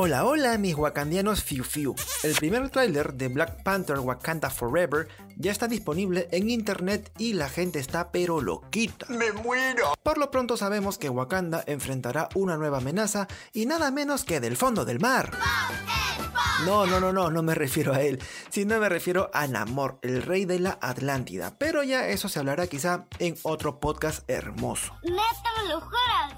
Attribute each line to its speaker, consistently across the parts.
Speaker 1: Hola, hola mis wakandianos Fiu Fiu. El primer tráiler de Black Panther Wakanda Forever ya está disponible en internet y la gente está pero loquita.
Speaker 2: ¡Me muero!
Speaker 1: Por lo pronto sabemos que Wakanda enfrentará una nueva amenaza y nada menos que del fondo del mar. No, no, no, no, no me refiero a él, sino me refiero a Namor, el rey de la Atlántida. Pero ya eso se hablará quizá en otro podcast hermoso.
Speaker 3: ¡Neta me lo juras!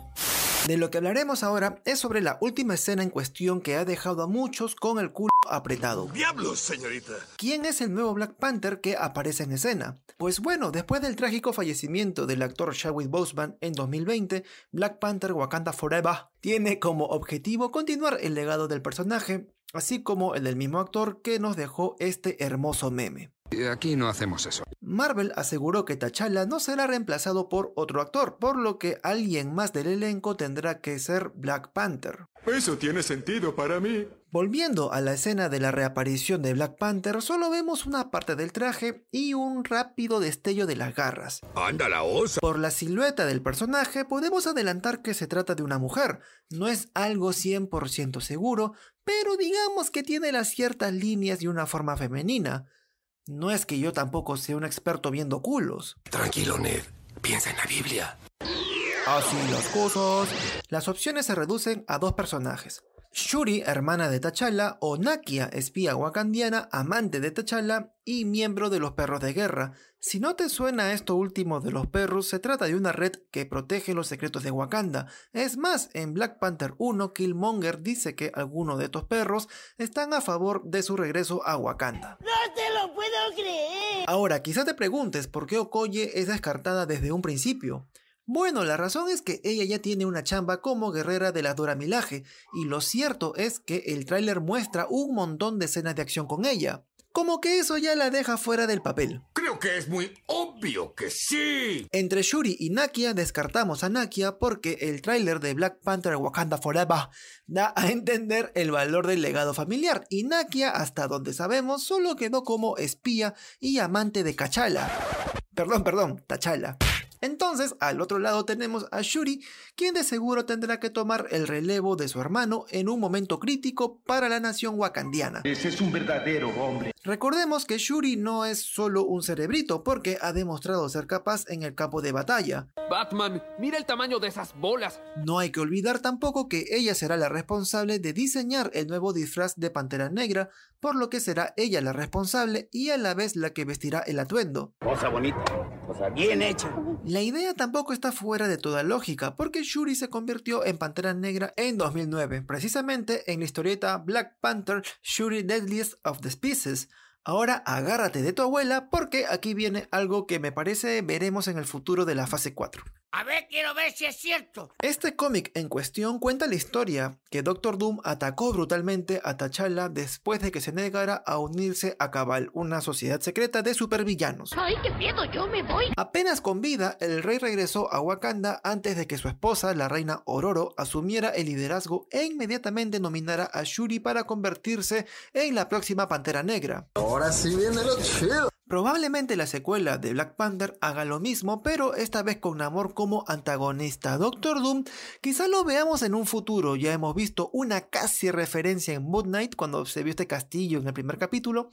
Speaker 1: De lo que hablaremos ahora es sobre la última escena en cuestión que ha dejado a muchos con el culo apretado.
Speaker 2: ¡Diablos, señorita!
Speaker 1: ¿Quién es el nuevo Black Panther que aparece en escena? Pues bueno, después del trágico fallecimiento del actor Chadwick Boseman en 2020, Black Panther Wakanda Forever tiene como objetivo continuar el legado del personaje, así como el del mismo actor que nos dejó este hermoso meme.
Speaker 4: Aquí no hacemos eso.
Speaker 1: Marvel aseguró que T'Challa no será reemplazado por otro actor, por lo que alguien más del elenco tendrá que ser Black Panther.
Speaker 2: Eso tiene sentido para mí.
Speaker 1: Volviendo a la escena de la reaparición de Black Panther, solo vemos una parte del traje y un rápido destello de las garras.
Speaker 2: ¡Anda la osa!
Speaker 1: Por la silueta del personaje podemos adelantar que se trata de una mujer. No es algo 100% seguro, pero digamos que tiene las ciertas líneas y una forma femenina. No es que yo tampoco sea un experto viendo culos.
Speaker 2: Tranquilo, Ned. Piensa en la Biblia.
Speaker 1: Así las cosas. Las opciones se reducen a dos personajes. Shuri, hermana de T'Challa, o Nakia, espía wakandiana, amante de T'Challa y miembro de los perros de guerra. Si no te suena esto último de los perros, se trata de una red que protege los secretos de Wakanda. Es más, en Black Panther 1, Killmonger dice que algunos de estos perros están a favor de su regreso a Wakanda.
Speaker 3: ¡No te lo puedo creer!
Speaker 1: Ahora, quizá te preguntes por qué Okoye es descartada desde un principio. Bueno, la razón es que ella ya tiene una chamba como guerrera de la Dora Milaje, y lo cierto es que el tráiler muestra un montón de escenas de acción con ella. Como que eso ya la deja fuera del papel.
Speaker 2: Creo que es muy obvio que sí.
Speaker 1: Entre Shuri y Nakia descartamos a Nakia porque el tráiler de Black Panther Wakanda Forever da a entender el valor del legado familiar y Nakia, hasta donde sabemos, solo quedó como espía y amante de Kachala. Perdón, perdón, T'Challa. Entonces, al otro lado tenemos a Shuri, quien de seguro tendrá que tomar el relevo de su hermano en un momento crítico para la nación wakandiana.
Speaker 5: Ese es un verdadero hombre.
Speaker 1: Recordemos que Shuri no es solo un cerebrito, porque ha demostrado ser capaz en el campo de batalla.
Speaker 6: Batman, mira el tamaño de esas bolas.
Speaker 1: No hay que olvidar tampoco que ella será la responsable de diseñar el nuevo disfraz de Pantera Negra, por lo que será ella la responsable y a la vez la que vestirá el atuendo.
Speaker 5: Cosa bonita, cosa bien hecha.
Speaker 1: La idea tampoco está fuera de toda lógica, porque Shuri se convirtió en Pantera Negra en 2009, precisamente en la historieta Black Panther Shuri Deadliest of the Species. Ahora agárrate de tu abuela porque aquí viene algo que me parece veremos en el futuro de la fase 4.
Speaker 3: A ver, quiero ver si es cierto.
Speaker 1: Este cómic en cuestión cuenta la historia que Doctor Doom atacó brutalmente a T'Challa después de que se negara a unirse a Cabal, una sociedad secreta de supervillanos.
Speaker 3: ¡Ay, qué miedo! ¡Yo me voy!
Speaker 1: Apenas con vida, el rey regresó a Wakanda antes de que su esposa, la reina Ororo, asumiera el liderazgo e inmediatamente nominara a Shuri para convertirse en la próxima Pantera Negra.
Speaker 2: Ahora sí viene lo chido.
Speaker 1: Probablemente la secuela de Black Panther haga lo mismo, pero esta vez con Namor como antagonista. Doctor Doom quizá lo veamos en un futuro, ya hemos visto una casi referencia en Moon Knight cuando se vio este castillo en el primer capítulo,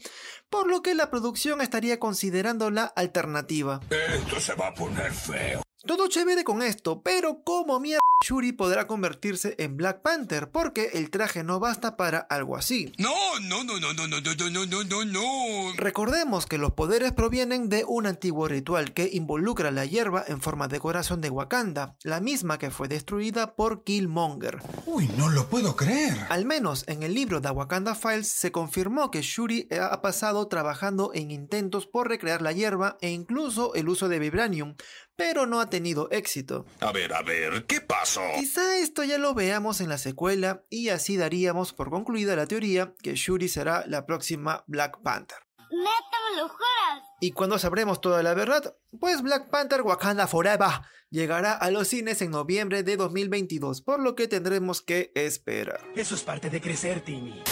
Speaker 1: por lo que la producción estaría considerando la alternativa.
Speaker 2: Esto se va a poner feo.
Speaker 1: Todo chévere con esto, pero ¿cómo mierda Shuri podrá convertirse en Black Panther? Porque el traje no basta para algo así.
Speaker 2: No, no, no, no, no, no, no, no, no, no, no.
Speaker 1: Recordemos que los poderes provienen de un antiguo ritual que involucra la hierba en forma de corazón de Wakanda, la misma que fue destruida por Killmonger.
Speaker 7: Uy, no lo puedo creer.
Speaker 1: Al menos en el libro The Wakanda Files se confirmó que Shuri ha pasado trabajando en intentos por recrear la hierba e incluso el uso de vibranium, pero no ha tenido éxito.
Speaker 2: A ver, a ver, ¿qué pasó?
Speaker 1: Quizá esto ya lo veamos en la secuela y así daríamos por concluida la teoría que Shuri será la próxima Black Panther.
Speaker 3: ¡Neta me lo juras!
Speaker 1: ¿Y cuándo sabremos toda la verdad? Pues Black Panther Wakanda Forever llegará a los cines en noviembre de 2022, por lo que tendremos que esperar.
Speaker 5: Eso es parte de crecer, Timmy.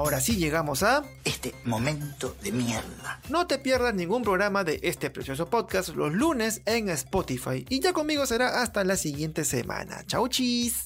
Speaker 1: Ahora sí llegamos a...
Speaker 4: Este momento de mierda.
Speaker 1: No te pierdas ningún programa de este precioso podcast los lunes en Spotify. Y ya conmigo será hasta la siguiente semana. Chau chis.